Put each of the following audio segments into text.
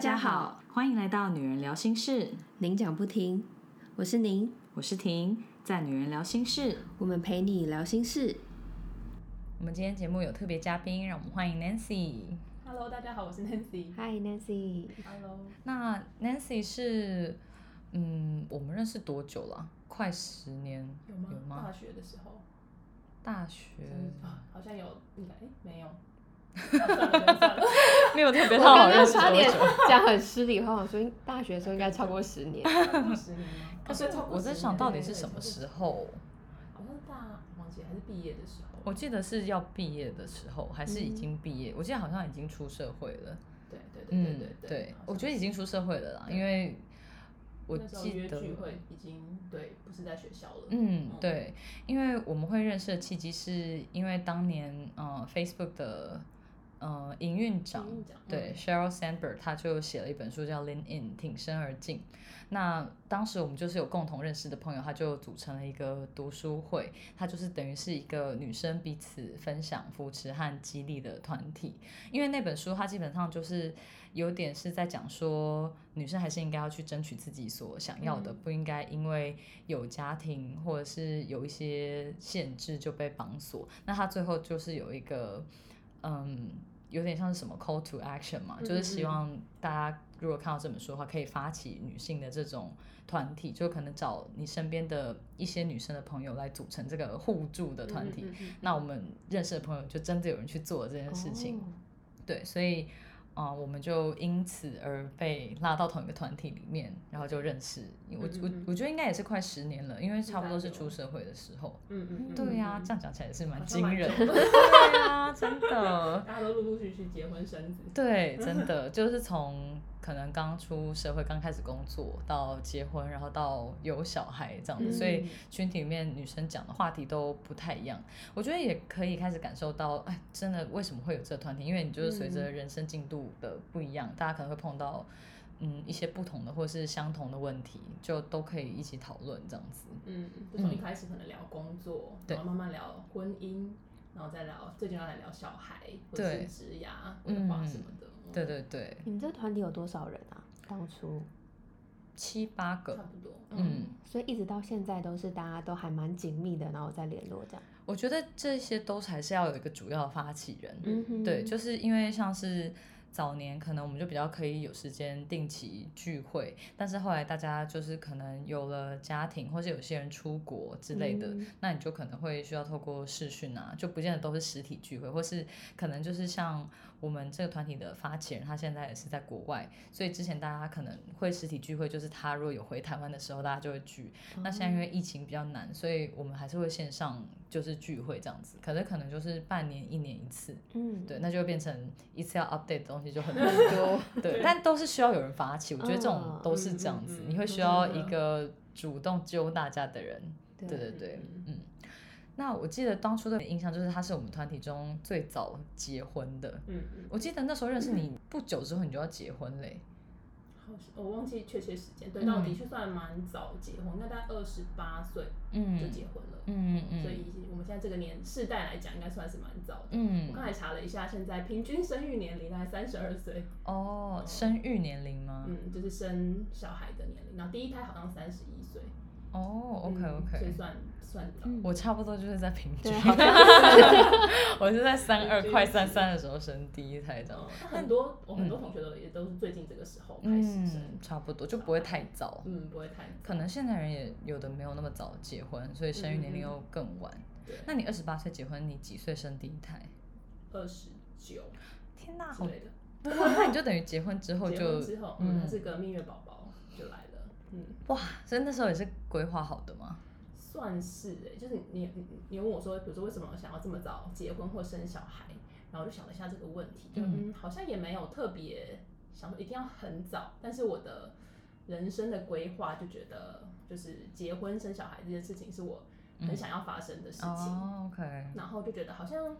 Hello，大家好，欢迎来到女人聊心事，您讲不停，我是您，我是婷，在女人聊心事，我们陪你聊心事。我们今天节目有特别嘉宾，让我们欢迎 Nancy。Hello，大家好，我是 Nancy。Hi Nancy，Hello，那 Nancy 是，嗯，我们认识多久了？快十年有吗？有吗大学的时候，大学好像有，应该诶没有。没有特别我好认识多刚差点久。讲很失礼话，我说大学的时候应该超过十年。十年吗？可是我在想到底是什么超过10时候？好像大忘记还是毕业的时候。我记得是要毕业的时候，还是已嗯经毕业？我记得好像已经出社会了。对对对嗯对对，对，我觉得已是经出社会了啦，因为我记得聚会已经对，不是在学校了。嗯，对，因为我们会认识的契机，是因为当年呃 Facebook 的呃营运长营运长对嗯 Sheryl Sandberg，他就写了一本书叫《Lean In 挺身而进》。那当时我们就是有共同认识的朋友，他就组成了一个读书会，他就是等于是一个女生彼此分享、扶持和激励的团体。因为那本书它基本上就是有点是在讲说，女生还是应该要去争取自己所想要的，嗯不应该因为有家庭或者是有一些限制就被绑锁。那他最后就是有一个，嗯，有点像是什么 call to action 嘛，就是希望大家如果看到这本书的话，可以发起女性的这种团体，就可能找你身边的一些女生的朋友来组成这个互助的团体。嗯嗯嗯嗯。那我们认识的朋友就真的有人去做这件事情，哦。对，所以啊、呃我们就因此而被拉到同一个团体里面，然后就认识。我我我觉得应该也是快十年了，因为差不多是出社会的时候。嗯嗯嗯，对呀、啊这样讲起来也是蛮惊人对呀、真的。大家都陆陆续续结婚生子。对，真的就是从可能刚出社会、刚开始工作到结婚，然后到有小孩这样子，所以嗯群体里面女生讲的话题都不太一样。我觉得也可以开始感受到，哎，真的为什么会有这个团体？因为你就是随着嗯人生进度的不一样，大家可能会碰到嗯一些不同的或是相同的问题，就都可以一起讨论这样子。嗯，就从一开始可能聊工作，对然后慢慢聊婚姻，然后再聊最近要来聊小孩或者对是职涯、规划什么的。嗯对，对对，你们这团体有多少人啊？当初，七八个差，不多。嗯。所以一直到现在都是大家都还蛮紧密的，然后再联络这样。我觉得这些都还是要有一个主要的发起人，嗯哼对，就是因为像是早年可能我们就比较可以有时间定期聚会，但是后来大家就是可能有了家庭，或是有些人出国之类的，嗯那你就可能会需要透过视讯啊，就不见得都是实体聚会，或是可能就是像我们这个团体的发起人，他现在也是在国外，所以之前大家可能会实体聚会，就是他如果有回台湾的时候，大家就会聚。那现在因为疫情比较难，所以我们还是会线上就是聚会这样子，可是可能就是半年、一年一次，嗯，对，那就会变成一次要 update 的东西就很 多，对，但都是需要有人发起，我觉得这种嗯都是这样子，你会需要一个主动揪大家的人，对对对嗯。那我记得当初的印象就是他是我们团体中最早结婚的，嗯嗯，我记得那时候认识你不久之后你就要结婚嘞，好我忘记确切时间，对，嗯。但我的确算蛮早结婚，应该大概二十八岁嗯。就结婚了。嗯嗯所以我们现在这个年世代来讲，应该算是蛮早的。嗯。我刚才查了一下，现在平均生育年龄大概三十二岁，哦，生育年龄吗？嗯，就是生小孩的年龄。然后第一胎好像三十一岁，哦，OK 嗯 OK，、所以算算早。嗯。我差不多就是在平均。我是在三二快三值三的时候生第一胎这样嗯，，但很多我很多同学都也都是最近这个时候开始生，嗯，差不多就不会太早。嗯，不会太早。可能现在人也有的没有那么早结婚，所以生育年龄又更晚。对。那你二十八岁结婚，你几岁生第一胎？二十九。天哪，好，之类的。那你就等于结婚之后结就婚之后，嗯，他是个蜜月宝宝就来了，嗯，哇，所以那时候也是规划好的吗？算是哎、就是你你你问我说，比如说为什么想要这么早结婚或生小孩，然后我就想了一下这个问题，就嗯嗯好像也没有特别想说一定要很早，但是我的人生的规划就觉得，就是结婚生小孩这件事情是我很想要发生的事情，哦，OK，然后就觉得好像。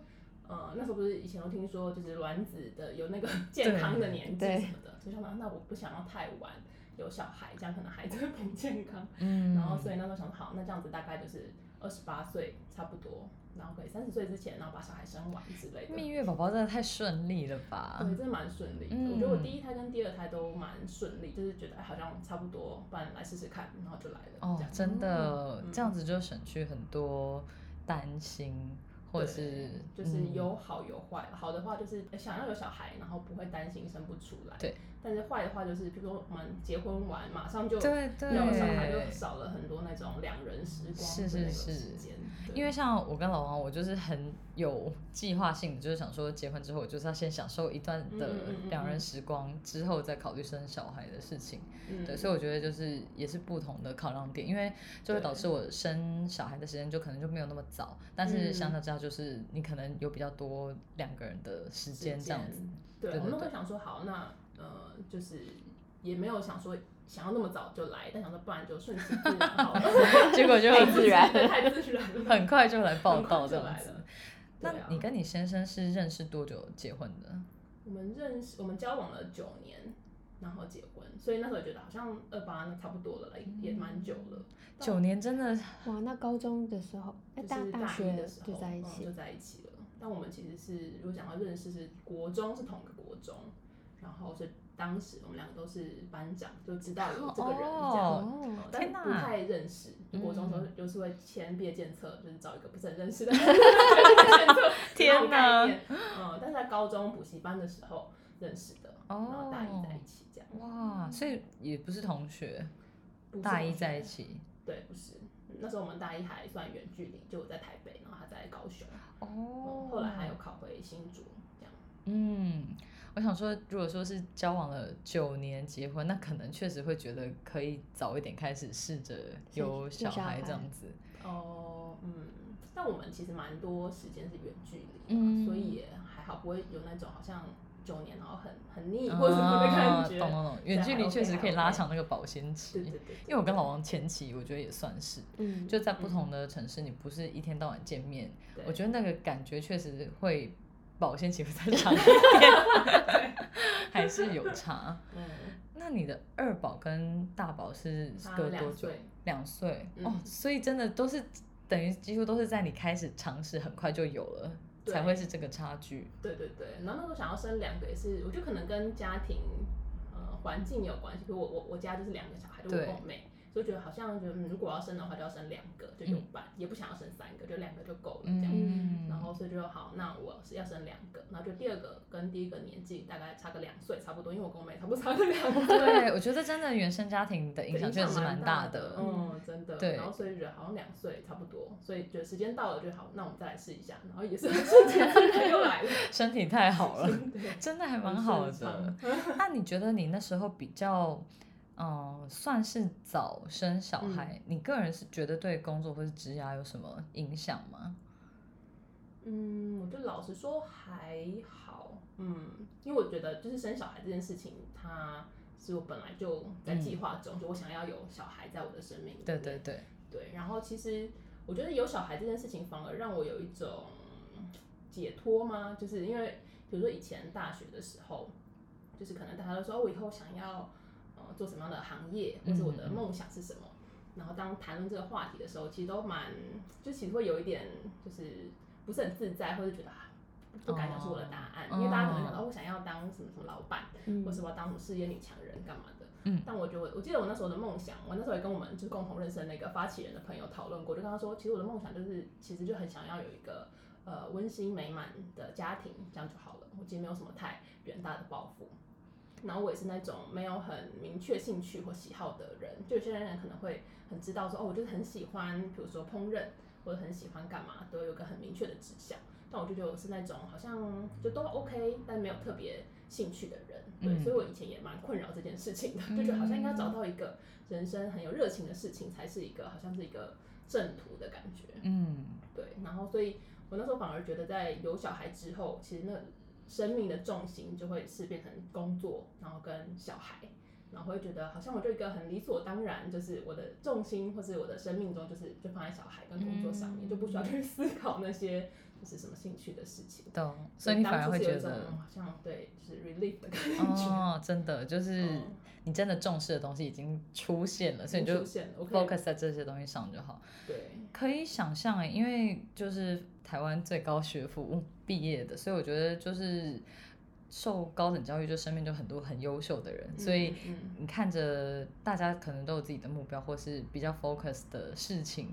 呃，那时候不是以前都听说，就是卵子的有那个 健康的年纪什么的，所以想说，那我不想要太晚有小孩，这样可能孩子会不健康。嗯，然后所以那时候想，好，那这样子大概就是二十八岁差不多然后可以三十岁之前，然后把小孩生完之类的。蜜月宝宝真的太顺利了吧？对，真的蛮顺利的。嗯我觉得我第一胎跟第二胎都蛮顺利，就是觉得哎好像差不多，不然来试试看，然后就来了。哦真的，嗯这样子就省去很多担心，或者是就是嗯有好有坏。好的话就是呃想要有小孩，然后不会担心生不出来。对。但是坏的话就是，比如说我们结婚完马上就对对小孩，就少了很多那种两人时光是是是。因为像我跟老王，我就是很有计划性的，就是想说结婚之后，我就是要先享受一段的两人嗯时光，之后再考虑生小孩的事情。嗯对，所以我觉得就是也是不同的考量点，因为就会导致我生小孩的时间就可能就没有那么早，但是嗯相较之下，就是你可能有比较多两个人的时间这样子。。对，我们会想说，好，那呃，就是也没有想说想要那么早就来，但想说不然就顺其自然好了，结果就很自然太自然了，很快就来报道这样子就来了。那对啊你跟你先生是认识多久结婚的？我们认识，我们交往了九年，然后结婚，所以那时候觉得好像二八那差不多了啦，也也蛮久了。九年真的哇，那高中的时候，哎、就是大一大学的时候就在一起嗯，就在一起了。但我们其实是，如果讲到认识，是国中是同个国中，然后是当时我们两个都是班长，就知道有这个人这样。但天哪不太认识，就国中的时候嗯就是会签毕业检测，就是找一个不是很认识的人 签检测，天哪哪！嗯，但是在高中补习班的时候认识的，然后大一在一起这样。哇，所以也不是同学，不是大一同学在一起对，不是。那时候我们大一还算远距离，就我在台北，然后他在高雄。哦嗯后来还有考回新竹，这样。嗯，我想说，如果说是交往了九年结婚，那可能确实会觉得可以早一点开始试着有有小小孩孩这样子。哦，嗯，但我们其实蛮多时间是远距离嘛，嗯所以也还好，不会有那种好像九年然后很很腻或者什么的啊感觉。懂懂懂，远距还离确实可以拉长那个保鲜期。对对对对因为我跟老王前期，我觉得也算是，嗯，就在不同的城市，你不是一天到晚见面，我觉得那个感觉确实会保鲜期会再长一点，还是有差。嗯，那你的二宝跟大宝是差隔多久两岁？两岁、嗯哦，所以真的都是等于几乎都是在你开始尝试，很快就有了，才会是这个差距。对对对。然后那时候想要生两个也是，我觉得可能跟家庭呃环境有关系。比如我我我家就是两个小孩，就我对跟我妹。所以觉得好像觉得，嗯，如果要生的话，就要生两个，就有伴，也不想要生三个，就两个就够了这样。嗯，然后所以就好，那我是要生两个，然后就第二个跟第一个年纪大概差个两岁差不多，因为我跟我妹差不多差个两岁，对，我觉得真的原生家庭的影响确实是蛮大的，嗯，真的。对然后所以觉得好像两岁差不多，所以觉得时间到了就好，那我们再来试一下，然后也是 瞬间自然又来了，身体太好了，对真的还蛮好的。那你觉得你那时候比较，嗯，算是早生小孩，你个人是觉得对工作或是职涯有什么影响吗？嗯，我就老实说还好，嗯，因为我觉得就是生小孩这件事情，它是我本来就在计划中，就我想要有小孩在我的生命里面。对对对，对，然后其实我觉得有小孩这件事情，反而让我有一种解脱吗？就是因为比如说以前大学的时候，就是可能大家都说、哦、我以后想要呃做什么样的行业，或者我的梦想是什么。然后当谈论这个话题的时候，其实都蛮就其实会有一点就是不是很自在，或者觉得啊不敢讲出我的答案，哦因为大家可能想到、哦、我想要当什么什么老板，嗯或是我要当什么事业女强人干嘛的。嗯但我觉得我我记得我那时候的梦想，我那时候也跟我们就是共同认识的那个发起人的朋友讨论过，就跟他说，其实我的梦想就是其实就很想要有一个呃温馨美满的家庭，这样就好了。我其实没有什么太远大的抱负。然后我也是那种没有很明确兴趣或喜好的人，就有些人可能会很知道说，哦，我就是很喜欢，比如说烹饪，或者很喜欢干嘛，都有个很明确的指向。但我就觉得我是那种好像就都 OK，但没有特别兴趣的人，对，嗯所以我以前也蛮困扰这件事情的，就觉得好像应该找到一个人生很有热情的事情，才是一个好像是一个正途的感觉，嗯，对。然后所以我那时候反而觉得，在有小孩之后，其实那生命的重心就会是变成工作，然后跟小孩。然后会觉得好像我就一个很理所当然，就是我的重心或是我的生命中，就是就放在小孩跟工作上面，嗯就不需要去思考那些就是什么兴趣的事情。懂，所以你反而会觉得好像对，就是 relief 的感觉。哦，真的就是嗯你真的重视的东西已经出现了，所以你就 focus 在这些东西上就好。对，可以想象诶，因为就是台湾最高学府毕业的，所以我觉得就是受高等教育，就身边就很多很优秀的人，所以嗯你看着大家可能都有自己的目标，或是比较 focus 的事情。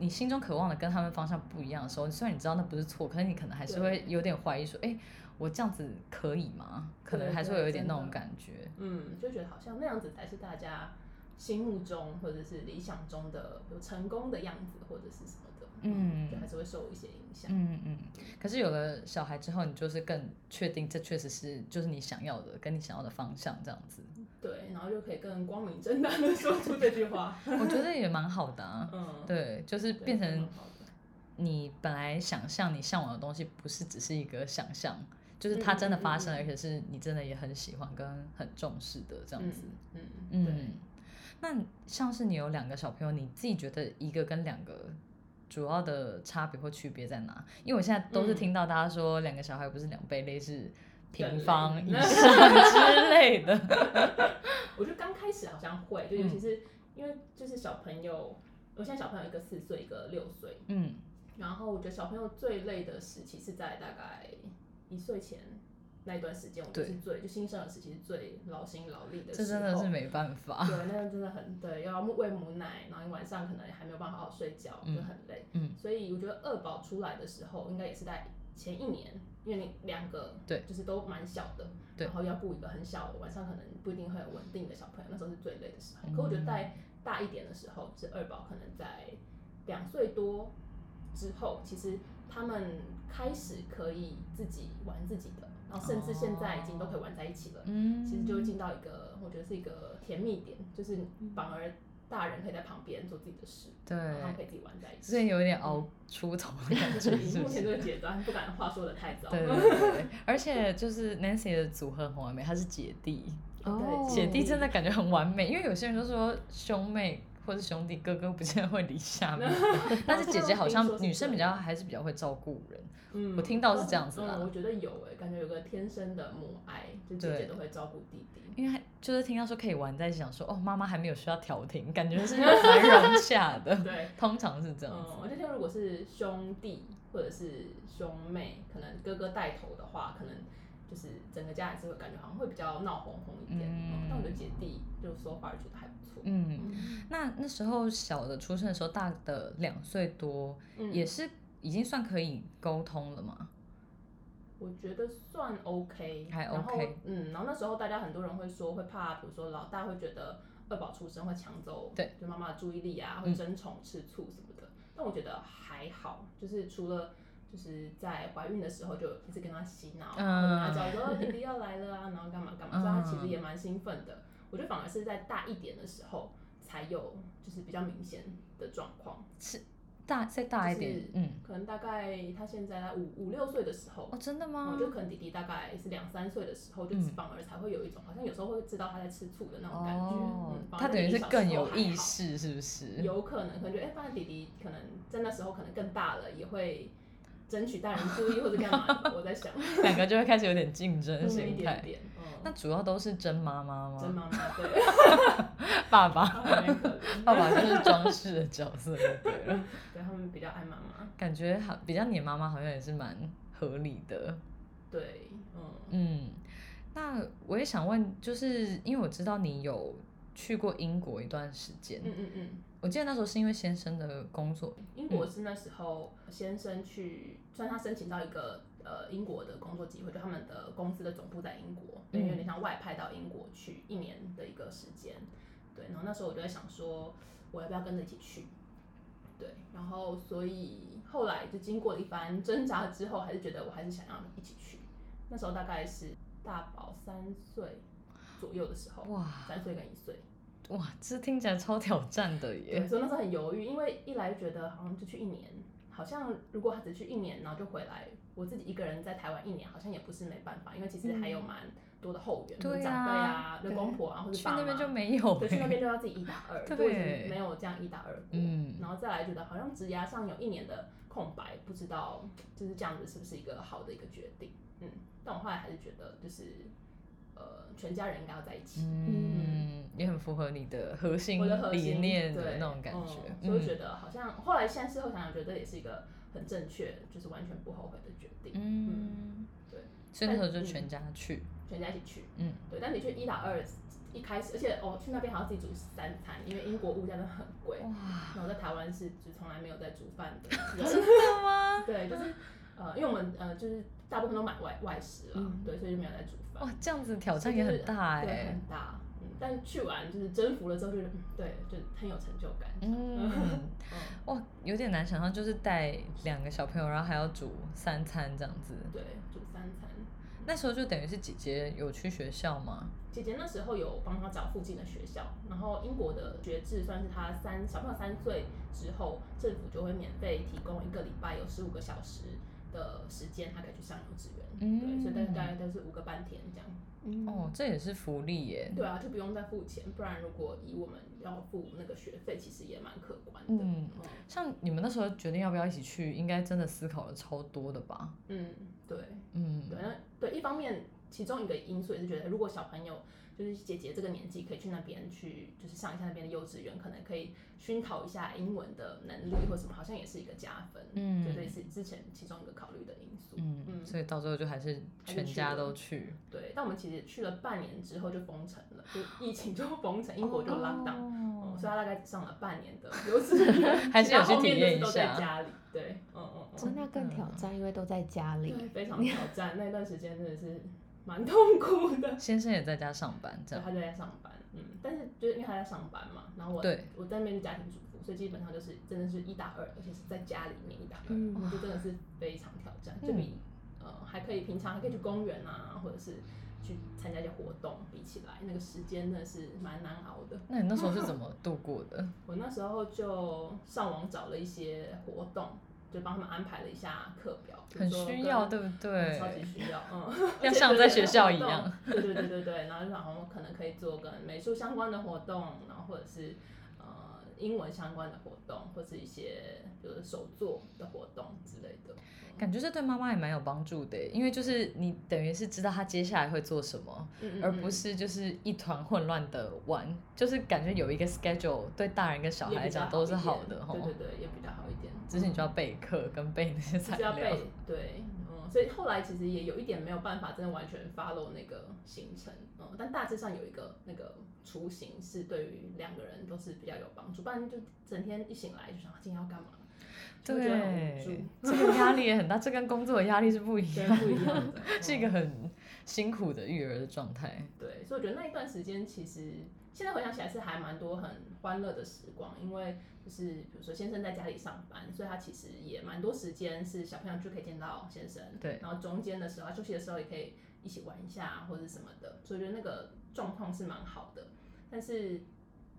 你心中渴望的跟他们方向不一样的时候，虽然你知道那不是错，可是你可能还是会有点怀疑说，哎，我这样子可以吗？可能还是会有一点那种感觉。嗯，就觉得好像那样子才是大家心目中或者是理想中的有成功的样子，或者是什么的，嗯就还是会受一些影响。嗯嗯，可是有了小孩之后，你就是更确定这确实是就是你想要的，跟你想要的方向这样子。对，然后就可以更光明正大的说出这句话。我觉得也蛮好的啊。嗯，对，就是变成你本来想象你向往的东西，不是只是一个想象，就是它真的发生了，嗯嗯嗯嗯而且是你真的也很喜欢跟很重视的这样子。嗯嗯，对。嗯，那像是你有两个小朋友，你自己觉得一个跟两个主要的差别或区别在哪？因为我现在都是嗯听到大家说两个小孩不是两倍类，是平方以上之类的。我觉得刚开始好像会，就尤嗯其是因为就是小朋友，我现在小朋友一个四岁，一个六岁，嗯，然后我觉得小朋友最累的时期是在大概一岁前那一段时间，我就是最就新生儿时期是最劳心劳力的时候。这真的是没办法。对，那真的很对，要喂母奶，然后你晚上可能还没有办法好好睡觉，嗯就很累。嗯，所以我觉得二宝出来的时候，应该也是在前一年，因为你两个对就是都蛮小的，对然后要顾一个很小的，晚上可能不一定会有稳定的小朋友，那时候是最累的时候。嗯可我觉得在大一点的时候，就是二宝可能在两岁多之后，其实他们开始可以自己玩自己的，然后甚至现在已经都可以玩在一起了。嗯，其实就会进到一个我觉得是一个甜蜜点，就是反而大人可以在旁边做自己的事，对，然后可以自己玩在一起。所以有一点熬出头的 感觉，是不是？目前这个阶段，不敢话说的太早。对对对 对，而且就是 Nancy 的组合很完美，她是姐弟，哦姐弟真的感觉很完美，因为有些人都说兄妹或是兄弟哥哥不见得会离下面，但是姐姐好像 女生比较还是比较会照顾人，嗯我听到是这样子啦嗯，我觉得有诶，感觉有个天生的母爱，就姐姐都会照顾弟弟。因为就是听到说可以玩在一起，想说哦妈妈还没有需要调停，感觉是 蛮融洽的，对，通常是这样嗯，子。我就听如果是兄弟或者是兄妹，可能哥哥带头的话，可能就是整个家还是会感觉好像会比较闹哄哄一点。但我觉得姐弟就 so far 觉得还不错。嗯，那那时候小的出生的时候，大的两岁多，嗯也是已经算可以沟通了嘛？我觉得算 OK，还然后 OK 嗯，然后那时候大家很多人会说会怕，比如说老大会觉得二宝出生会抢走对就妈妈的注意力啊，嗯会争宠吃醋什么的。但我觉得还好，就是除了就是在怀孕的时候就一直跟他洗脑，跟他讲说哦弟弟要来了啊，然后干嘛干嘛，所以他其实嗯也蛮兴奋的。我觉得反而是在大一点的时候才有就是比较明显的状况，是大再大一点就是，嗯，可能大概他现在在五五六岁的时候哦，，真的我吗？觉得可能弟弟大概是两三岁的时候，就嗯反而才会有一种好像有时候会知道他在吃醋的那种感觉。他等于是更有意识，是不是？有可能可能觉得，哎、发现弟弟可能在那时候可能更大了，也会争取大人注意或者干嘛。我在想，两个就会开始有点竞争 心态。点点，那嗯，主要都是真妈妈吗真吗？妈妈对，爸爸，爸爸就是装饰的角色就对了。对他们比较爱妈妈，感觉好比较黏妈妈，好像也是蛮合理的。对，嗯，嗯，那我也想问，就是因为我知道你有去过英国一段时间，嗯嗯嗯。我记得那时候是因为先生的工作，英国是那时候先生去，算他申请到一个呃英国的工作机会，就他们的公司的总部在英国，有点像外派到英国去一年的一个时间，对，然后那时候我就在想说，我要不要跟着一起去，对，然后所以后来就经过了一番挣扎之后，还是觉得我还是想要一起去，那时候大概是大宝三岁左右的时候，哇三岁跟一岁。哇，这听起来超挑战的，耶。所以那时候很犹豫，因为一来觉得好像就去一年，好像如果他只去一年，然后就回来，我自己一个人在台湾一年，好像也不是没办法，因为其实还有蛮多的后援，对或者长辈啊啊、对公婆啊，或者爸妈。去那边就没有对，去那耶。边就要自己一打二，对没有这样一打二过。嗯然后再来觉得好像职涯上有一年的空白，不知道就是这样子是不是一个好的一个决定。嗯，但我后来还是觉得就是呃全家人应该要在一起。嗯，也很符合你的核心理心念的对那种感觉。嗯所以我觉嗯得好像后来现在事后想想，觉得也是一个很正确，就是完全不后悔的决定。嗯，对，所以那时候就全家去。全家一起去。嗯，对，但的确一打二一开始，而且哦去那边还要自己煮三餐，因为英国物价真的很贵。哇，然后在台湾是就从来没有在煮饭的。真的吗？对，就是呃，因为我们呃就是大部分都买外外食了，嗯对，所以就没有在煮饭。哇，这样子挑战也很大对，哎很。大。嗯，但去完就是征服了之后，就对，就很有成就感。嗯，嗯哇，有点难想象，就是带两个小朋友，然后还要煮三餐这样子。对，煮三餐。那时候就等于是姐姐有去学校吗？姐姐那时候有帮他找附近的学校，然后英国的学制算是他三小朋友三岁之后，政府就会免费提供一个礼拜有十五个小时的时间，他可以去上幼稚园。嗯对，所以大概大概都是五个半天这样。嗯哦，这也是福利耶。对啊，就不用再付钱，不然如果以我们要付那个学费，其实也蛮可观的。嗯像你们那时候决定要不要一起去，应该真的思考了超多的吧？嗯，对嗯，对，那对一方面，其中一个因素也是觉得，如果小朋友就是姐姐这个年纪可以去那边去，就是上一下那边的幼稚园，可能可以熏陶一下英文的能力或什么，好像也是一个加分。嗯对，这也是之前其中一个考虑的因素。嗯，嗯所以到最后就还是全家都去。对，但我们其实去了半年之后就封城了，就疫情就封城，英国就 lock down，、哦嗯所以他大概只上了半年的幼稚园，还是有去体验一下家里。对，嗯嗯嗯。真的更挑战，因为都在家里。对，非常挑战，那段时间真的是蛮痛苦的。先生也在家上班，这对，样。他在家上班，嗯，但是就是因为他在上班嘛，然后我对我在那边是家庭主妇，所以基本上就是真的是一打二，而且是在家里面一打二，就真的是非常挑战，就比、呃还可以平常还可以去公园啊，或者是去参加一些活动，比起来那个时间真的是蛮难熬的。那你那时候是怎么度过的？我那时候就上网找了一些活动，就帮他们安排了一下课表，很需要，对不对？超级需要，嗯，要像在学校一样。对对对对对，然后就然后可能可以做跟美术相关的活动，然后或者是呃英文相关的活动，或是一些就是手作的活动之类的。感觉这对妈妈也蛮有帮助的，因为就是你等于是知道她接下来会做什么，嗯嗯而不是就是一团混乱的玩，就是感觉有一个 schedule，对大人跟小孩来讲都是好的哈对。对对，也比较好一点。只是你就要备课跟备那些材料。需要背，对，嗯，所以后来其实也有一点没有办法真的完全 follow 那个行程，嗯，但大致上有一个那个雏形是对于两个人都是比较有帮助，不然就整天一醒来就想啊今天要干嘛，对，这个压力也很大，这跟工作的压力是不一对，样，不一样的，是一个很辛苦的育儿的状态。对，所以我觉得那一段时间其实现在回想起来是还蛮多很欢乐的时光，因为就是比如说先生在家里上班，所以他其实也蛮多时间是小朋友就可以见到先生，对。然后中间的时候休息的时候也可以一起玩一下或者什么的，所以我觉得那个状况是蛮好的，但是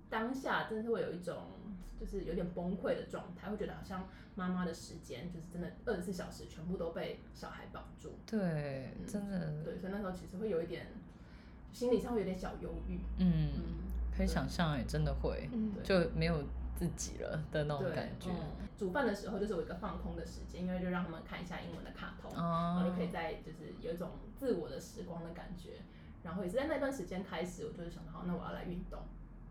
当下真的是会有一种就是有点崩溃的状态，会觉得好像妈妈的时间就是真的二十四小时全部都被小孩绑住，对，真的，对，所以那时候其实会有一点心理上会有点小忧郁，嗯，嗯，可以想象，也真的会，嗯就没有自己了的那种，感觉。嗯煮饭的时候就是有一个放空的时间，因为就让他们看一下英文的卡通，然后哦就可以在就是有一种自我的时光的感觉。然后也是在那段时间开始，我就是想到，好那我要来运动，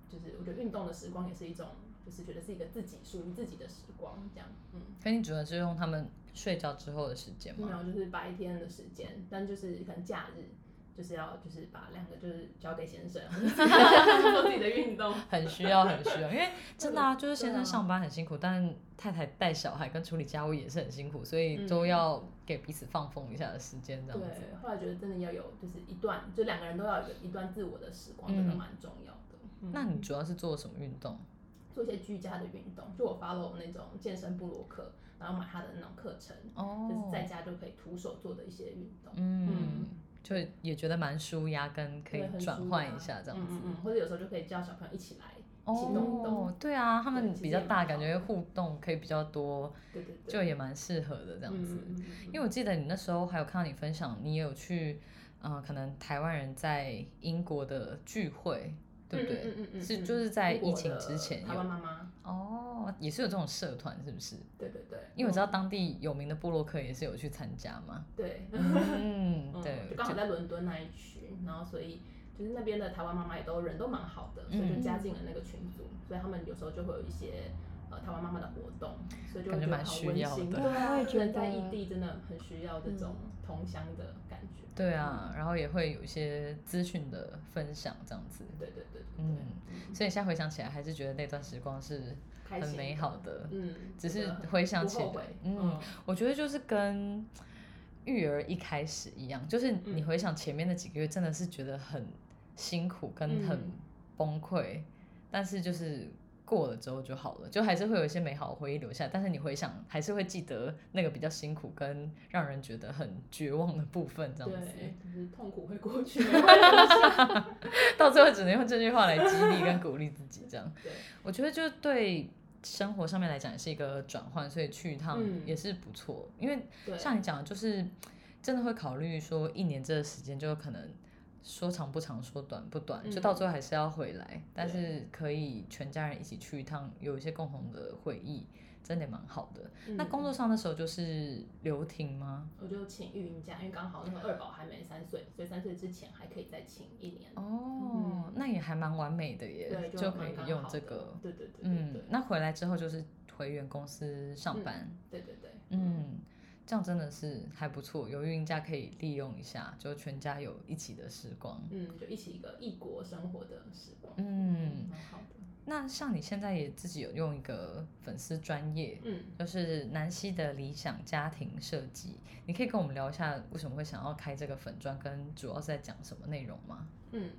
就是我觉得运动的时光也是一种，就是觉得是一个自己属于自己的时光，这样，嗯。可你主要是用他们睡觉之后的时间吗？没有，就是白天的时间，但就是可能假日，就是要就是把两个就是交给先生，做自己的运动。很需要，很需要，因为真的啊，就是先生上班很辛苦，但太太带小孩跟处理家务也是很辛苦，所以嗯都要给彼此放风一下的时间，这样子。对，后来觉得真的要有，就是一段，就两个人都要有一段自我的时光，真的嗯蛮重要的。嗯那你主要是做什么运动？做一些居家的运动，就我 follow 那种健身部落客，然后买他的那种课程，哦就是在家就可以徒手做的一些运动，嗯嗯，就也觉得蛮舒压，跟可以转换一下这样子。嗯嗯嗯，或者有时候就可以叫小朋友一起来，一起动对啊，他们比较大，感觉互动可以比较多，对对对，就也蛮适合的这样子。因为我记得你那时候还有看到你分享，你也有去，嗯、可能台湾人在英国的聚会，对不对？嗯嗯嗯嗯嗯是就是在疫情之前有台湾妈妈，哦，也是有这种社团，是不是？对对对，因为我知道嗯当地有名的布洛克也是有去参加嘛。对，嗯，嗯，对就，刚好在伦敦那一区，然后所以就是那边的台湾妈妈也都人都蛮好的，所以就嗯加进了那个群组，所以他们有时候就会有一些呃台湾妈妈的活动，所以就觉得感觉蛮很温馨。需要的对啊，我也觉人在得异地真的很需要这种同乡的感觉。对啊，然后也会有一些资讯的分享这样子。对对对对嗯，所以现在回想起来，还是觉得那段时光是很美好的。嗯，只是回想起来嗯，我觉得就是跟育儿一开始一样，就是你嗯回想前面那几个月，真的是觉得很辛苦跟很嗯崩溃，但是就是过了之后就好了，就还是会有一些美好的回忆留下，但是你回想还是会记得那个比较辛苦跟让人觉得很绝望的部分，这样子，对，就是痛苦会过去。到最后只能用这句话来激励跟鼓励自己，这样。我觉得就对生活上面来讲也是一个转换，所以去一趟嗯也是不错。因为像你讲，就是真的会考虑说一年这个时间，就可能说长不长，说短不短，就嗯到最后还是要回来。但是可以全家人一起去一趟，有一些共同的回忆，真的蛮好的。那嗯工作上的时候就是留停吗？我就请育婴假，因为刚好那个二宝还没三岁，所以三岁之前还可以再请一年。哦，那也还蛮完美的耶，对，就可以用这个。对对对对嗯对，那回来之后就是回原公司上班。对对对，嗯，这样真的是还不错，有孕假可以利用一下，就全家有一起的时光。嗯，就一起一个异国生活的时光，嗯，蛮好的。那像你现在也自己有用一个粉丝专业，嗯，就是南希的理想家庭设计，你可以跟我们聊一下为什么会想要开这个粉专，跟主要是在讲什么内容吗？嗯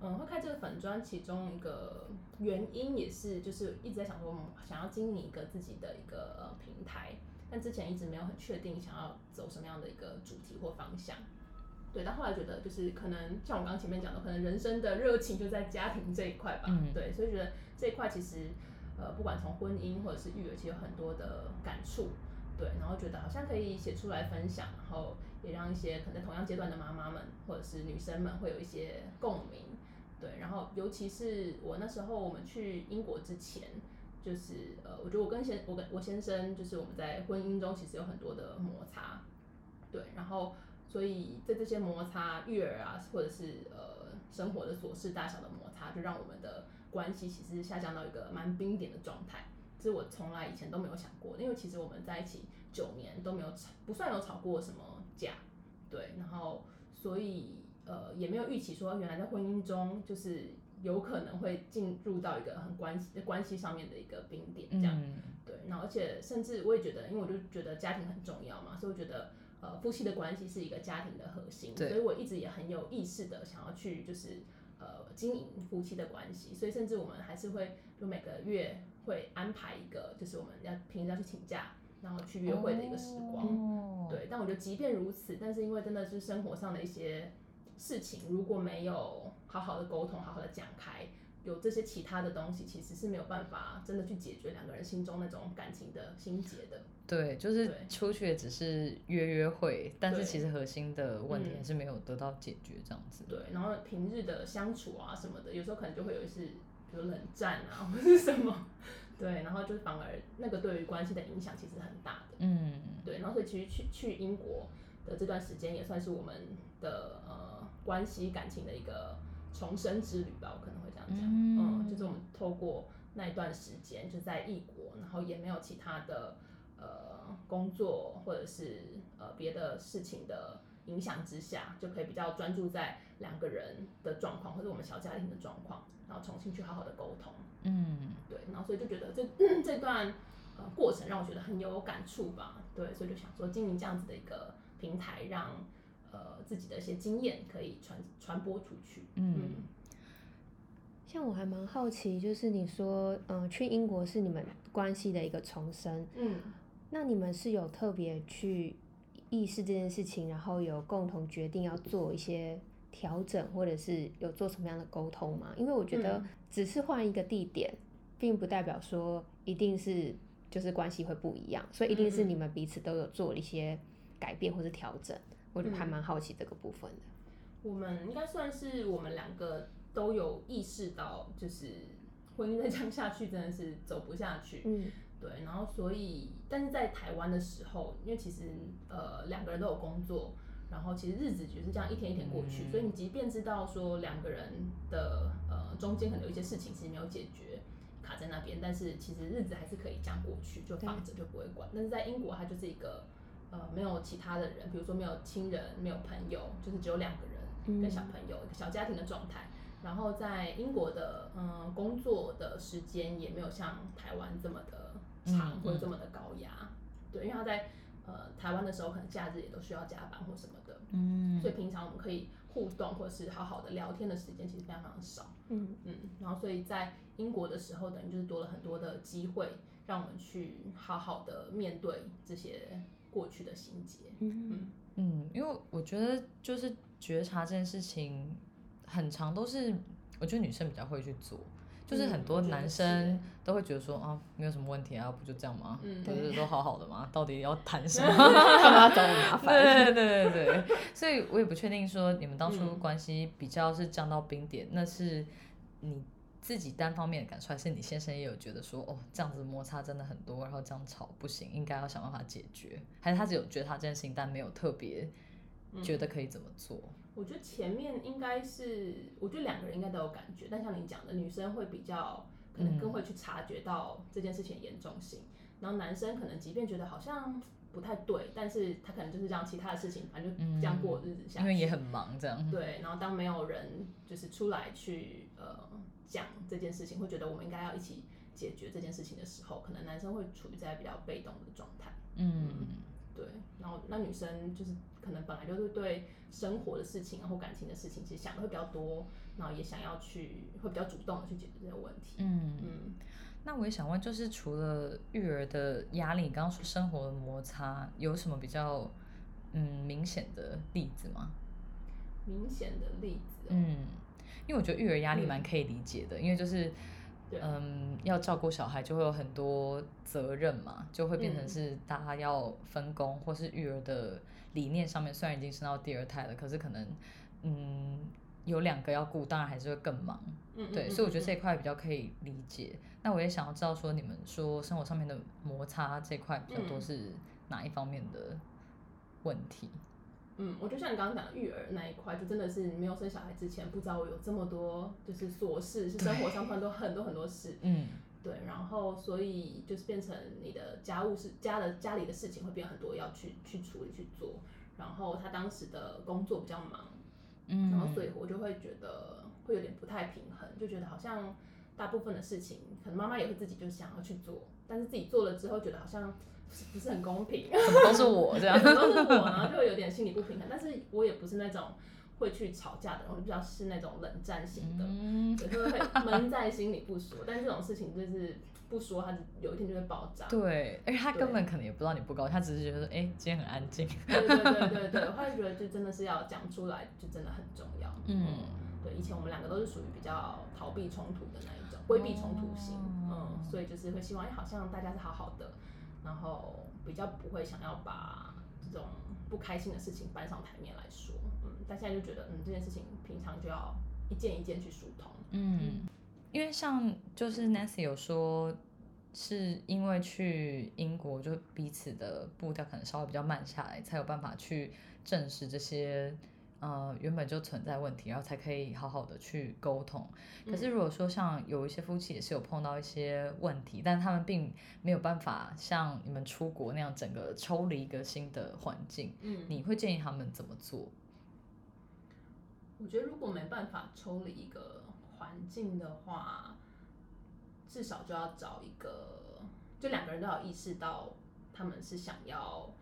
嗯，会开这个粉砖，其中一个原因也是，就是一直在想说，我们想要经营一个自己的一个呃平台，但之前一直没有很确定想要走什么样的一个主题或方向。对，但后来觉得就是可能像我刚刚前面讲的，可能人生的热情就在家庭这一块吧。嗯对，所以觉得这一块其实呃，不管从婚姻或者是育儿，其实有很多的感触。对，然后觉得好像可以写出来分享，然后也让一些可能同样阶段的妈妈们或者是女生们会有一些共鸣。对，然后尤其是我那时候我们去英国之前，就是呃，我觉得我跟先我跟我先生就是我们在婚姻中其实有很多的摩擦，对，然后所以在这些摩擦育儿啊，或者是呃生活的琐事大小的摩擦，就让我们的关系其实下降到一个蛮冰点的状态。这是我从来以前都没有想过，因为其实我们在一起九年都没有吵，不算有吵过什么架，对，然后所以呃也没有预期说原来在婚姻中就是有可能会进入到一个很关系关系上面的一个冰点这样，嗯。对，然后而且甚至我也觉得，因为我就觉得家庭很重要嘛，所以我觉得呃夫妻的关系是一个家庭的核心，所以我一直也很有意识的想要去就是呃经营夫妻的关系，所以甚至我们还是会就每个月会安排一个就是我们要平时要去请假，然后去约会的一个时光，哦、对，但我觉得即便如此，但是因为真的是生活上的一些事情，如果没有好好的沟通、好好的讲开，有这些其他的东西，其实是没有办法真的去解决两个人心中那种感情的心结的。对，就是对出去也只是约约会，但是其实核心的问题嗯还是没有得到解决，这样子。对，然后平日的相处啊什么的，有时候可能就会有一些，比如冷战啊或是什么，对，然后就反而那个对于关系的影响其实很大的。嗯，对，然后所以其实去去英国的这段时间也算是我们的呃关系感情的一个重生之旅吧，我可能会这样讲，嗯。嗯就是我们透过那一段时间就在异国，然后也没有其他的呃工作或者是呃别的事情的影响之下，就可以比较专注在两个人的状况或者我们小家庭的状况，然后重新去好好的沟通。嗯，对，然后所以就觉得这这段呃过程让我觉得很有感触吧，对，所以就想说经营这样子的一个平台，让呃自己的一些经验可以传传播出去。嗯像我还蛮好奇，就是你说，嗯、去英国是你们关系的一个重生，嗯那你们是有特别去意识这件事情，然后有共同决定要做一些调整，或者是有做什么样的沟通吗？因为我觉得嗯只是换一个地点，并不代表说一定是就是关系会不一样，所以一定是你们彼此都有做了一些改变或是调整。我就还嗯蛮好奇这个部分的。我们应该算是我们两个都有意识到，就是婚姻再这样下去真的是走不下去。嗯对，然后所以，但是在台湾的时候，因为其实呃两个人都有工作，然后其实日子就是这样一天一天过去，所以你即便知道说两个人的呃中间可能有一些事情其实没有解决，卡在那边，但是其实日子还是可以这样过去，就放着就不会管。但是在英国，它就是一个呃没有其他的人，比如说没有亲人、没有朋友，就是只有两个人跟小朋友、小家庭的状态。然后在英国的嗯工作的时间也没有像台湾这么的长嗯或者这么的高压，对，因为他在呃台湾的时候可能假日也都需要加班或什么的，嗯。所以。平常我们可以互动或者是好好的聊天的时间其实非常非常少，嗯。嗯，然后所以在英国的时候，等于就是多了很多的机会，让我们去好好的面对这些过去的心结，嗯嗯，因为我觉得就是觉察这件事情，很长都是我觉得女生比较会去做，就是很多男生都会觉得说啊，没有什么问题啊，不就这样吗？嗯不是都好好的吗？到底要谈什么？干嘛找我麻烦？对对对对，所以我也不确定说你们当初嗯关系比较是降到冰点，那是你自己单方面的感受，还是你先生也有觉得说哦这样子摩擦真的很多，然后这样吵不行，应该要想办法解决，还是他只有觉得他这件事情，但没有特别觉得可以怎么做？我觉得前面应该是，我觉得两个人应该都有感觉，但像你讲的，女生会比较可能更会去察觉到这件事情的严重性，然后男生可能即便觉得好像不太对，但是他可能就是这样其他的事情，反正就这样过日子下去。因为也很忙这样。对，然后当没有人就是出来去呃讲这件事情，会觉得我们应该要一起解决这件事情的时候，可能男生会处于在比较被动的状态。嗯对，然后那女生就是可能本来就是对生活的事情啊或感情的事情，其实想的会比较多，然后也想要去会比较主动的去解决这些问题。嗯。嗯，那我也想问，就是除了育儿的压力，你刚刚说生活的摩擦，有什么比较嗯明显的例子吗？明显的例子、哦，嗯，因为我觉得育儿压力蛮可以理解的，因为就是嗯要照顾小孩就会有很多责任嘛，就会变成嗯是大家要分工，或是育儿的理念上面，虽然已经生到第二胎了，可是可能嗯有两个要顾，当然还是会更忙。嗯，嗯对，嗯所以我觉得嗯这一块比较可以理解。那我也想要知道说，你们说生活上面的摩擦这块比较多嗯是哪一方面的问题？嗯，我就像你刚刚讲的育儿那一块，就真的是没有生小孩之前，不知道我有这么多就是琐事，是生活上突然都很多很多事。嗯对，然后所以就是变成你的家务事、家的家里的事情会变很多要去去处理去做。然后他当时的工作比较忙，嗯然后嗯所以我就会觉得会有点不太平衡，就觉得好像大部分的事情，可能妈妈也会自己就想要去做，但是自己做了之后，觉得好像不是很公平，怎么都是我这样？对都是我，然后就会有点心理不平衡。但是我也不是那种会去吵架的人，我比较是那种冷战型的，嗯，对，就会闷在心里不说。但是这种事情就是不说，他有一天就会爆炸。对，而且他根本可能也不知道你不高兴，他只是觉得哎、今天很安静。对对对对对，我会觉得就真的是要讲出来，就真的很重要。嗯对，以前我们两个都是属于比较逃避冲突的那一种，规避冲突型，哦嗯，所以就是会希望，哎，好像大家是好好的，然后比较不会想要把这种不开心的事情搬上台面来说，嗯，但现在就觉得，嗯，这件事情平常就要一件一件去疏通，嗯，因为像就是 Nancy 有说，是因为去英国就彼此的步调可能稍微比较慢下来，才有办法去正视这些呃原本就存在问题，然后才可以好好的去沟通。可是如果说像有一些夫妻也是有碰到一些问题，但他们并没有办法像你们出国那样整个抽离一个新的环境，嗯，你会建议他们怎么做？我觉得如果没办法抽离一个环境的话，至少就要找一个，就两个人都要意识到他们是想要呃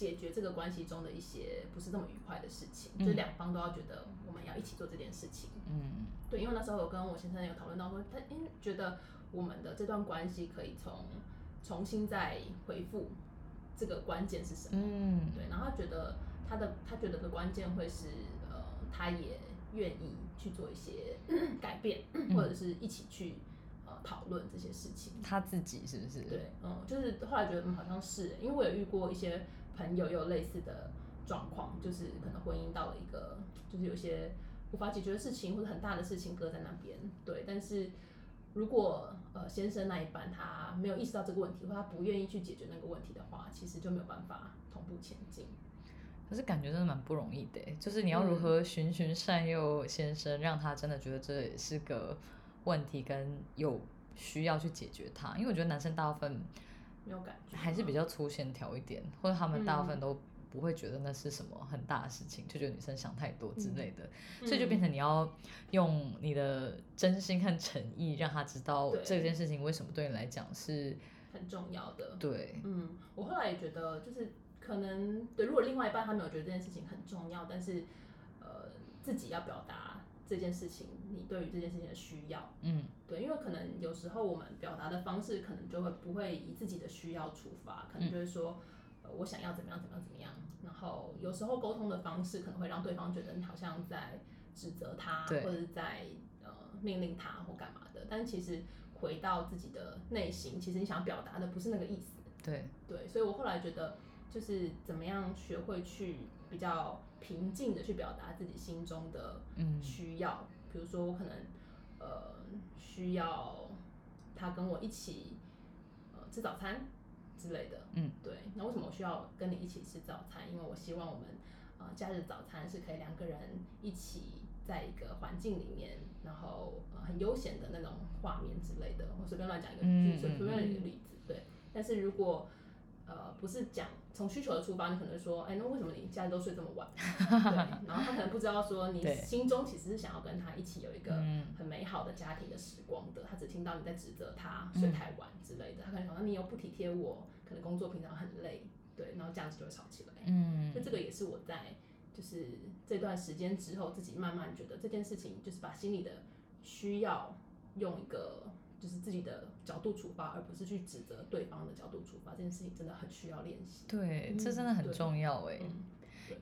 解决这个关系中的一些不是这么愉快的事情，嗯就两方都要觉得我们要一起做这件事情。嗯对，因为那时候有跟我先生有讨论到说，他因为觉得我们的这段关系可以从重新再回复这个关键是什么。嗯对，然后他觉得他的他觉得的关键会是呃，他也愿意去做一些改变，或者是一起去呃讨论这些事情。他自己是不是？对，嗯，就是后来觉得嗯好像是，因为我有遇过一些朋友也有类似的状况，就是可能婚姻到了一个就是有些无法解决的事情或者很大的事情搁在那边，对。但是如果呃先生那一半他没有意识到这个问题，或他不愿意去解决那个问题的话，其实就没有办法同步前进。可是感觉真的蛮不容易的，就是你要如何循循善诱先生，让他真的觉得这也是个问题，跟有需要去解决它。因为我觉得男生大部分没有感觉，还是比较粗线条一点，或者他们大部分嗯。都不会觉得那是什么很大的事情，就觉得女生想太多之类的，嗯所以就变成你要用你的真心和诚意，让他知道这件事情为什么对你来讲是很重要的。对，嗯，我后来也觉得，就是可能对，如果另外一半他没有觉得这件事情很重要，但是呃自己要表达这件事情，你对于这件事情的需要，嗯。对，因为可能有时候我们表达的方式可能就会不会以自己的需要出发，可能就是说，呃，我想要怎么样怎么样怎么样，然后有时候沟通的方式可能会让对方觉得你好像在指责他，或者是在呃命令他或干嘛的，但其实回到自己的内心，其实你想表达的不是那个意思。对，对，所以我后来觉得，就是怎么样学会去比较平静的去表达自己心中的嗯需要，比如说我可能呃需要他跟我一起呃吃早餐之类的，嗯，对。那为什么我需要跟你一起吃早餐？因为我希望我们呃假日早餐是可以两个人一起在一个环境里面，然后呃很悠闲的那种画面之类的。我随便乱讲一个，嗯就随随便嗯一个例子，对。但是如果呃不是讲从需求的出发，你可能说，哎、那为什么你假日都睡这么晚？对，然后他可能不知道说你心中其实是想要跟他一起有一个嗯很美好的家庭的时光的，他只听到你在指责他睡太晚之类的，他可能想到你又不体贴我，可能工作平常很累，对，然后这样子就会吵起来。嗯所以这个也是我在就是这段时间之后，自己慢慢觉得这件事情就是把心里的需要用一个就是自己的角度出发，而不是去指责对方的角度出发，这件事情真的很需要练习。对，这嗯真的很重要哎。嗯，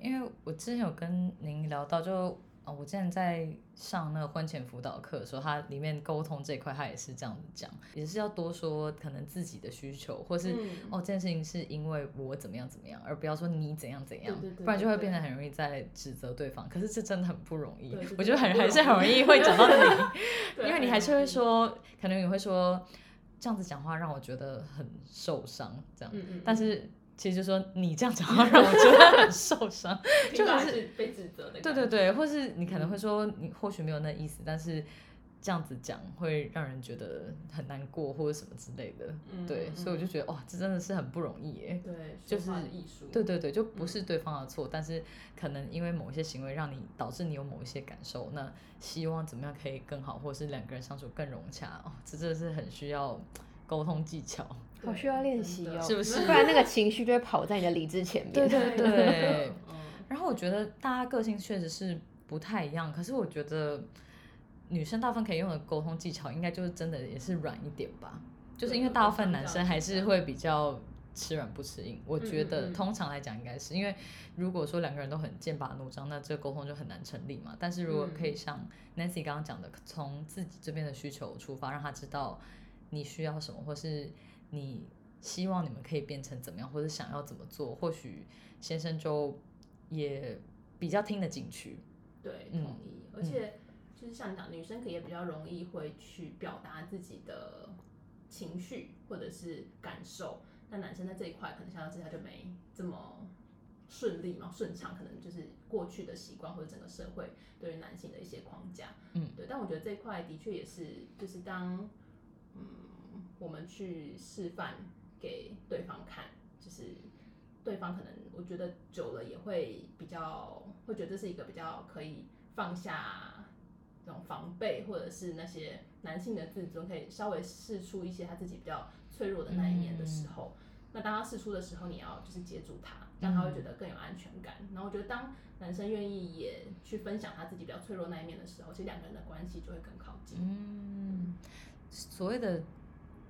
因为我之前有跟您聊到就，呃我之前在上那个婚前辅导课的时候，它里面沟通这一块，它也是这样子讲，也是要多说可能自己的需求，或是、嗯哦这件事情是因为我怎么样怎么样，而不要说你怎样怎样，对对对不然就会变得很容易在指责对方。可是这真的很不容易，我觉得很还是很容容易易会讲到你，对因为你还是会说，可能你会说这样子讲话让我觉得很受伤，这样，嗯嗯，但是。其实就说你这样讲话让我觉得很受伤，就还是是被指责的。对对对，或是你可能会嗯说你或许没有那意思，但是这样子讲会让人觉得很难过或者什么之类的。嗯对，嗯所以我就觉得哇，这真的是很不容易耶。对，就是艺术。对对对，就不是对方的错，但是可能因为某一些行为让你导致你有某一些感受，那希望怎么样可以更好，或是两个人相处更融洽哦，这真的是很需要沟通技巧。好需要练习哦，是不是不然那个情绪就会跑在你的理智前面。对对对嗯，然后我觉得大家个性确实是不太一样，可是我觉得女生大部分可以用的沟通技巧，应该就是真的也是软一点吧。就是因为大部分男生还是会比较吃软不吃硬，我觉得通常来讲应该是因为如果说两个人都很剑拔弩张，那这个沟通就很难成立嘛。但是如果可以嗯像 Nancy 刚刚讲的，从自己这边的需求出发，让他知道你需要什么，或是你希望你们可以变成怎么样，或者想要怎么做，或许先生就也比较听得进去。对，嗯同意。而且就是像你讲，女生可以也比较容易会去表达自己的情绪或者是感受，那男生在这一块可能相较之下就没这么顺利嘛，顺畅，可能就是过去的习惯或者整个社会对于男性的一些框架。嗯，对。但我觉得这一块的确也是，就是当嗯我们去示范给对方看，就是对方可能我觉得久了也会比较会觉得这是一个比较可以放下这种防备或者是那些男性的自尊，可以稍微试出一些他自己比较脆弱的那一面的时候，那当他试出的时候，你要就是接住他，让他会觉得更有安全感。然后我觉得当男生愿意也去分享他自己比较脆弱那一面的时候，其实两个人的关系就会更靠近。嗯，所谓的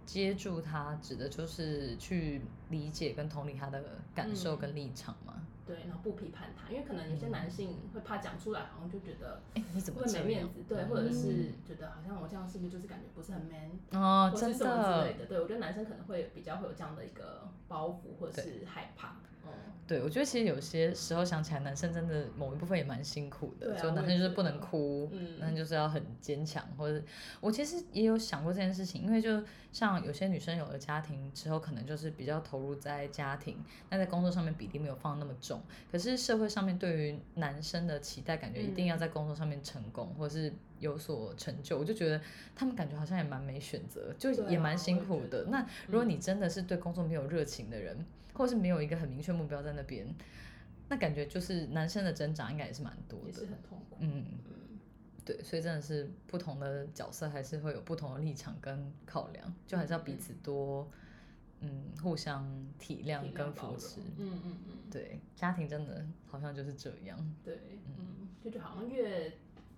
接住他，指的就是去理解跟同理他的感受嗯跟立场嘛。对，然后不批判他，因为可能有些男性会怕讲出来，好像就觉得哎、你怎么会？没面子，对，或者嗯是觉得好像我这样是不是就是感觉不是很 man，哦，真或是什么之的类，的。对我觉得男生可能会比较会有这样的一个包袱或者是害怕。嗯，对我觉得其实有些时候想起来，男生真的某一部分也蛮辛苦的，就男生就是不能哭，嗯那就是要很坚强，或者我其实也有想过这件事情，因为就像有些女生有了家庭之后，可能就是比较投入在家庭，那在工作上面比例没有放那么重，可是社会上面对于男生的期待，感觉一定要嗯在工作上面成功，或者是有所成就，我就觉得他们感觉好像也蛮没选择，就也蛮辛。苦的那如果嗯你真的是对工作没有热情的人，或者是没有一个很明确目标在那边，那感觉就是男生的挣扎应该也是蛮多的也是。很痛苦。嗯，嗯，对，所以真的是不同的角色还是会有不同的立场跟考量，就还是要彼此多嗯互相体谅跟扶持。嗯嗯嗯，对，家庭真的好像就是这样。对，嗯，就就好像越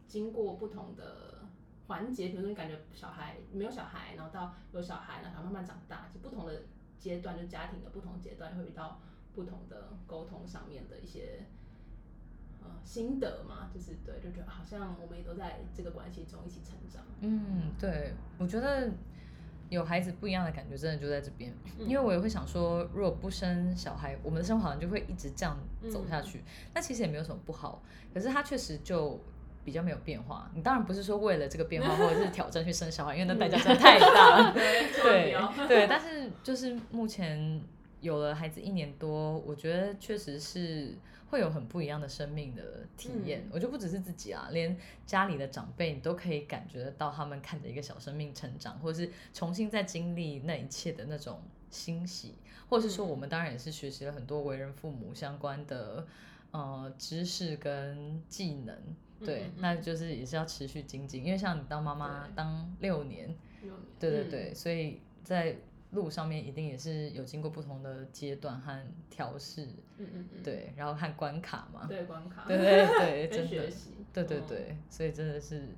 经过不同的环节，比如说你感觉小孩没有小孩，然后到有小孩，然后慢慢长大，就不同的阶段，就家庭的不同阶段会遇到不同的沟通上面的一些呃心得嘛，就是对，就觉得好像我们也都在这个关系中一起成长。嗯，对，我觉得有孩子不一样的感觉，真的就在这边。嗯因为我也会想说，如果不生小孩，我们的生活好像就会一直这样走下去。那其实也没有什么不好，可是它确实就比较没有变化。你当然不是说为了这个变化或者是挑战去生小孩，因为那代价真的太大了。对对，但是就是目前有了孩子一年多，我觉得确实是会有很不一样的生命的体验。嗯我觉得不只是自己啊，连家里的长辈你都可以感觉得到，他们看着一个小生命成长，或者是重新再经历那一切的那种欣喜，或者是说嗯我们当然也是学习了很多为人父母相关的呃知识跟技能。对，嗯嗯那就是也是要持续精进，因为像你当妈妈当六年，对对嗯对，所以在路上面一定也是有经过不同的阶段和调试，嗯嗯嗯，对，然后和关卡嘛，对关卡，对 对对，真的，对对嗯对，所以真的是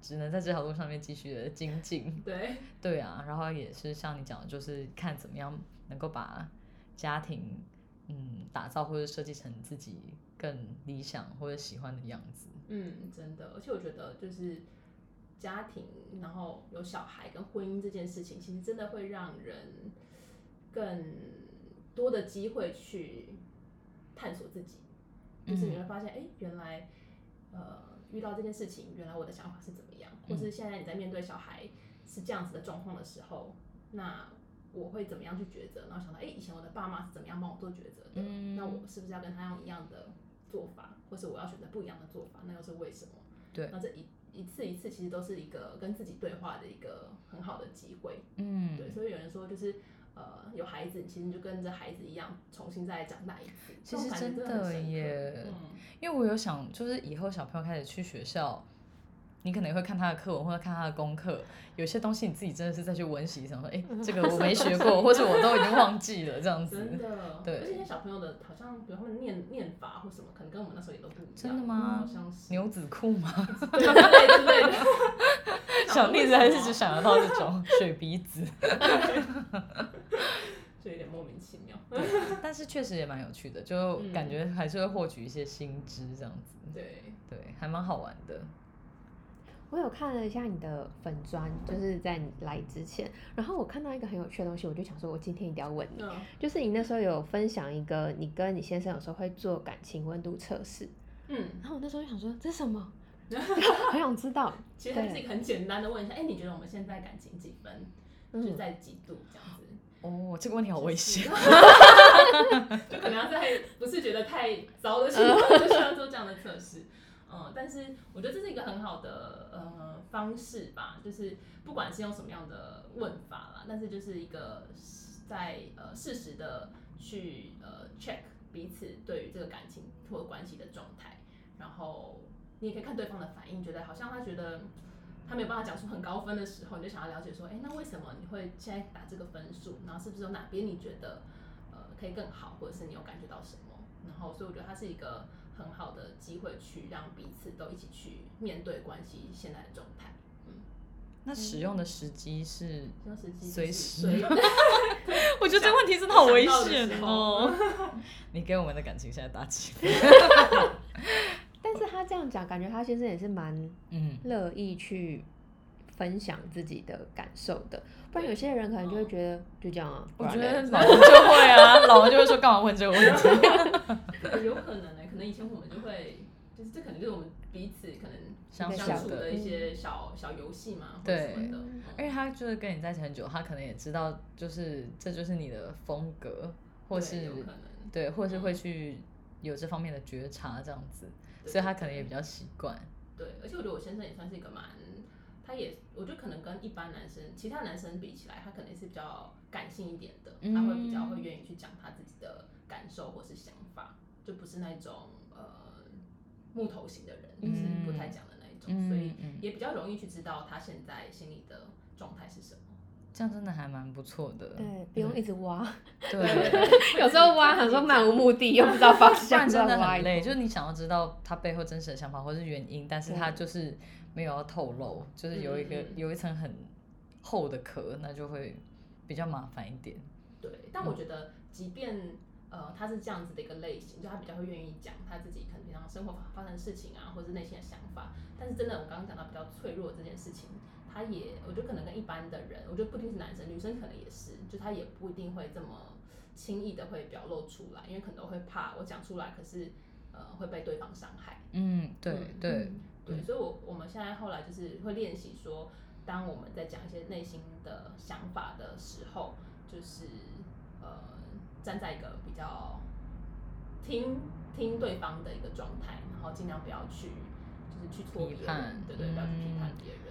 只能在这条路上面继续的精进，对，对啊，然后也是像你讲的，就是看怎么样能够把家庭嗯打造或者设计成自己更理想或者喜欢的样子，嗯，真的，而且我觉得就是家庭，然后有小孩跟婚姻这件事情，其实真的会让人更多的机会去探索自己。就是你会发现，哎、原来呃遇到这件事情，原来我的想法是怎么样，或是现在你在面对小孩是这样子的状况的时候，那我会怎么样去抉择？然后想到，哎、以前我的爸妈是怎么样帮我做抉择的？嗯那我是不是要跟他用一样的做法，或是我要选择不一样的做法？那又是为什么？对那这一一次一次其实都是一个跟自己对话的一个很好的机会。嗯，对，所以有人说就是。呃，有孩子，其实就跟着孩子一样，重新再长大一次。其实真真的耶嗯，因为我有想，就是以后小朋友开始去学校，你可能也会看他的课文或者看他的功课，有些东西你自己真的是再去温习，想说，哎、这个我没学过，或者我都已经忘记了，这样子。真的，对而且现在小朋友的好像，比如他们念念法或什么，可能跟我们那时候也都不一样。真的吗好像是。牛仔裤吗？对之类之类的。小栗子还是只想得到这种水鼻子，就有点莫名其妙。但是确实也蛮有趣的，就感觉还是会获取一些新知，这样子，对，对，还蛮好玩的。我有看了一下你的粉砖，就是在你来之前，然后我看到一个很有趣的东西，我就想说，我今天一定要问你，嗯就是你那时候有分享一个，你跟你先生有时候会做感情温度测试，嗯，然后我那时候就想说这是什么，很想知道。其实它是一个很简单的问一下，哎，你觉得我们现在感情几分？就是嗯，在几度这样子？哦，这个问题好危险。就可能要在不是觉得太糟的情况，就需要做这样的测试。嗯，但是我觉得这是一个很好的呃方式吧，就是不管是用什么样的问法啦，但是就是一个在呃适时的去呃 check 彼此对于这个感情或关系的状态，然后你也可以看对方的反应，觉得好像他觉得他没有办法讲出很高分的时候，你就想要了解说，哎、那为什么你会现在打这个分数？然后是不是有哪边你觉得呃可以更好，或者是你有感觉到什么？然后，所以我觉得它是一个很好的机会，去让彼此都一起去面对关系现在的状态。嗯，那使用的时机是，那实际随时我觉得这个问题真的好危险哦。你给我们的感情现在打击。但是他这样讲，感觉他先生也是蛮嗯，乐意去分享自己的感受的，不然有些人可能就会觉得就这样啊。我觉得老王就会啊，老王就会说干嘛问这个问题？有可能呢、可能以前我们就会，就是这可能就是我们彼此可能相处相处的的一些小小游戏嘛，或什么的。嗯而且他就是跟你在一起很久，他可能也知道，就是这就是你的风格，或是有可能对，或是嗯会去有这方面的觉察这样子，所以他可能也比较习惯。对，而且我觉得我先生也算是一个蛮，他也我觉得可能跟一般男生、其他男生比起来，他可能是比较感性一点的，他会比较会愿意去讲他自己的感受或是想法，就不是那种呃木头型的人，就是不太讲的那一种，嗯所以嗯。也比较容易去知道他现在心里的状态是什么。这样真的还蛮不错的。对，不用一直挖，对，有时候挖很多漫无目的，又不知道方向，然真的很累。就是你想要知道他背后真实的想法或是原因，但是他就是没有要透露，就是有一个有一层很厚的壳，那就会比较麻烦一点。对，但我觉得，即便呃他是这样子的一个类型，就他比较会愿意讲他自己可能平常生活发生的事情啊，或者是内心的想法。但是真的，我刚刚讲到比较脆弱的这件事情，他也我觉得可能跟一般的人，我觉得不一定是男生，女生可能也是，就他也不一定会这么轻易的会表露出来，因为可能都会怕我讲出来，可是呃会被对方伤害。嗯，对嗯对，所以我我们现在后来就是会练习说，当我们在讲一些内心的想法的时候，就是呃站在一个比较听听对方的一个状态，然后尽量不要去就是去戳别人，对对，不要去批判别人，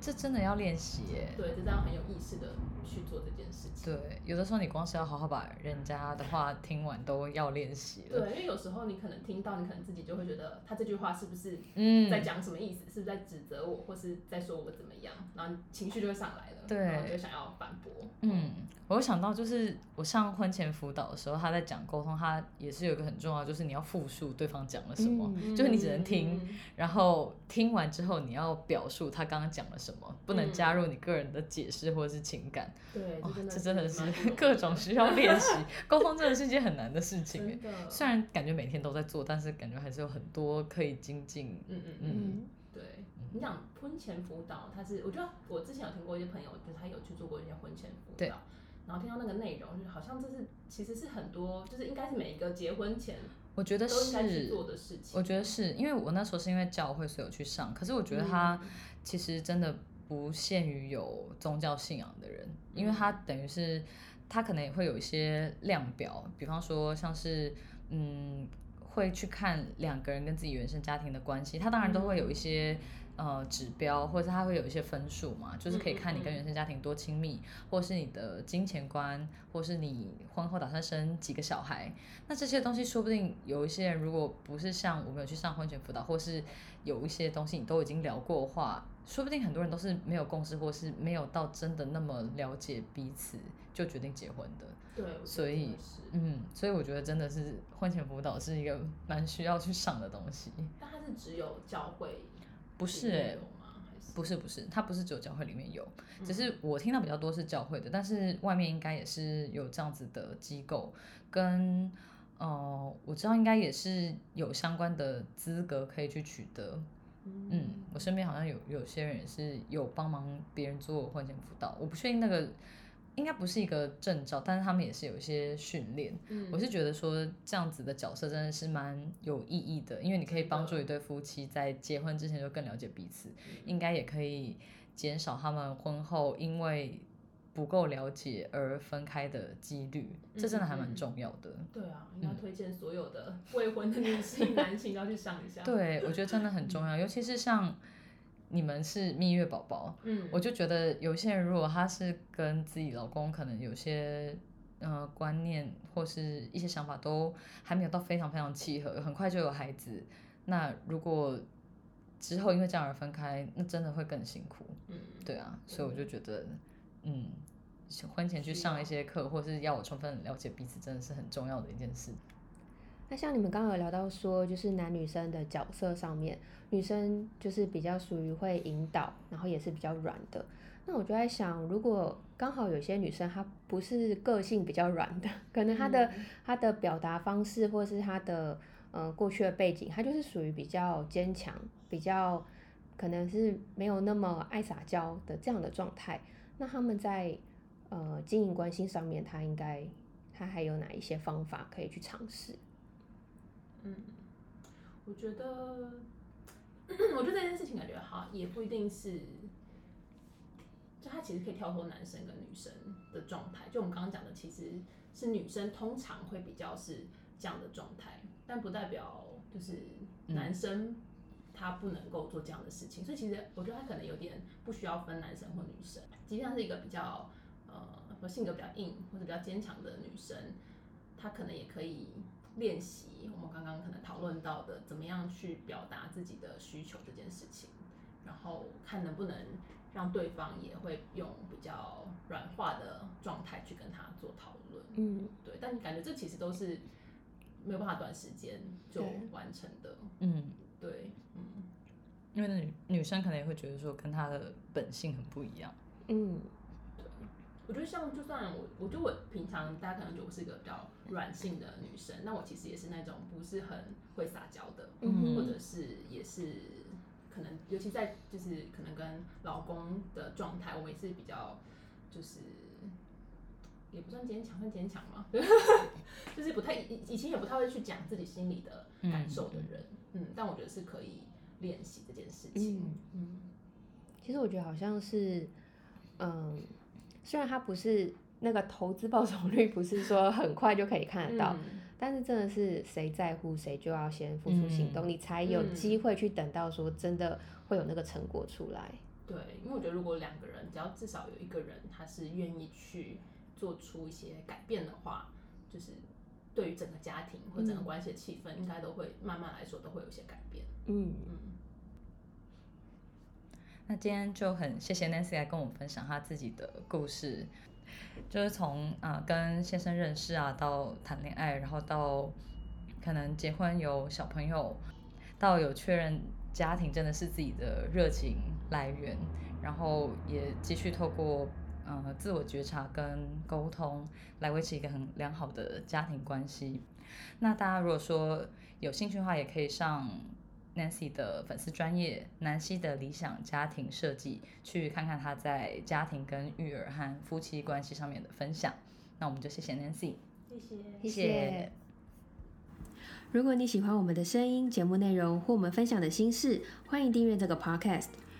这真的要练习耶。对，就这样很有意识的去做这件事情。对，有的时候你光是要好好把人家的话听完，都要练习了。对，因为有时候你可能听到，你可能自己就会觉得他这句话是不是嗯在讲什么意思？是不是在指责我，或是在说我怎么样？然后情绪就会上来了，对然后就想要反驳。嗯，我有想到，就是我上婚前辅导的时候，他在讲沟通，他也是有一个很重要，就是你要复述对方讲了什么，嗯就是你只能听，嗯然后听完之后你要表述他刚刚讲了什么，不能加入你个人的解释或者是情感。对，哦这真，的是 各种需要练习，沟通真的是一件很难的事情虽然感觉每天都在做，但是感觉还是有很多可以精进。嗯嗯嗯，嗯嗯，对。你讲婚前辅导，他是我觉得我之前有听过一些朋友，就是他有去做过一些婚前辅导，然后听到那个内容，就是好像这是其实是很多，就是应该是每一个结婚前我觉得是，做的事情。我觉得是因为我那时候是因为教会所以有去上，可是我觉得他嗯其实真的不限于有宗教信仰的人，因为他等于是他可能也会有一些量表，比方说像是嗯会去看两个人跟自己原生家庭的关系，他当然都会有一些。呃，指标或者他会有一些分数嘛，就是可以看你跟原生家庭多亲密，或是你的金钱观，或是你婚后打算生几个小孩。那这些东西说不定有一些人如果不是像我们有去上婚前辅导，或是有一些东西你都已经聊过的话，说不定很多人都是没有共识，或是没有到真的那么了解彼此就决定结婚的。对，所以嗯，所以我觉得真的是婚前辅导是一个蛮需要去上的东西。但它是只有教会不是哎、不是不是，它不是只有教会里面有，嗯只是我听到比较多是教会的，但是外面应该也是有这样子的机构，跟呃我知道应该也是有相关的资格可以去取得。嗯，我身边好像有有些人也是有帮忙别人做婚前辅导，我不确定那个应该不是一个证照，但是他们也是有一些训练。嗯我是觉得说这样子的角色真的是蛮有意义的，因为你可以帮助一对夫妻在结婚之前就更了解彼此，应该也可以减少他们婚后因为不够了解而分开的几率，这真的还蛮重要的。对啊，应该推荐所有的未婚的女性、男性都要去上一下。，对，我觉得真的很重要，尤其是像你们是蜜月宝宝，嗯，我就觉得有些人如果他是跟自己老公可能有些呃观念或是一些想法都还没有到非常非常契合，很快就有孩子，那如果之后因为这样而分开，那真的会更辛苦。嗯，对啊，所以我就觉得，嗯，婚前去上一些课，或是要我充分了解彼此，真的是很重要的一件事。那像你们刚刚有聊到说，就是男女生的角色上面，女生就是比较属于会引导，然后也是比较软的。那我就在想，如果刚好有些女生她不是个性比较软的，可能她的、她的表达方式或是她的呃过去的背景，她就是属于比较坚强，比较可能是没有那么爱撒娇的这样的状态。那他们在呃经营关系上面，她应该她还有哪一些方法可以去尝试？嗯，我觉得，我觉得这件事情感觉哈，也不一定是，就他其实可以跳脱男生跟女生的状态。就我们刚刚讲的，其实是女生通常会比较是这样的状态，但不代表就是男生他不能够做这样的事情。所以其实我觉得他可能有点不需要分男生或女生，即便是一个比较呃性格比较硬或者比较坚强的女生，她可能也可以。练习我们刚刚可能讨论到的，怎么样去表达自己的需求这件事情，然后看能不能让对方也会用比较软化的状态去跟他做讨论。嗯，对。但你感觉这其实都是没有办法短时间就完成的。嗯，对，嗯，因为女女生可能也会觉得说跟她的本性很不一样。嗯。我觉得像就算我，我觉得我平常大家可能觉得我是一个比较软性的女生，那我其实也是那种不是很会撒娇的，或者是也是可能，尤其在就是可能跟老公的状态，我们也是比较就是也不算坚强，算坚强嘛，就是不太以以前也不太会去讲自己心里的感受的人，嗯，但我觉得是可以练习这件事情，嗯，其实我觉得好像是，嗯。虽然它不是那个投资报酬率，不是说很快就可以看得到，但是真的是谁在乎谁就要先付出行动，你才有机会去等到说真的会有那个成果出来。对，因为我觉得如果两个人只要至少有一个人他是愿意去做出一些改变的话，就是对于整个家庭或整个关系的气氛，应该都会慢慢来说都会有一些改变。嗯嗯。那今天就很谢谢 Nancy 来跟我们分享她自己的故事，就是从啊跟先生认识啊，到谈恋爱，然后到可能结婚有小朋友，到有确认家庭真的是自己的热情来源，然后也继续透过呃自我觉察跟沟通来维持一个很良好的家庭关系。那大家如果说有兴趣的话，也可以上。Nancy 的粉丝专业，南希的理想家庭设计，去看看她在家庭跟育儿和夫妻关系上面的分享。那我们就谢谢 Nancy，谢谢，谢谢。如果你喜欢我们的声音、节目内容或我们分享的心事，欢迎订阅这个 Podcast。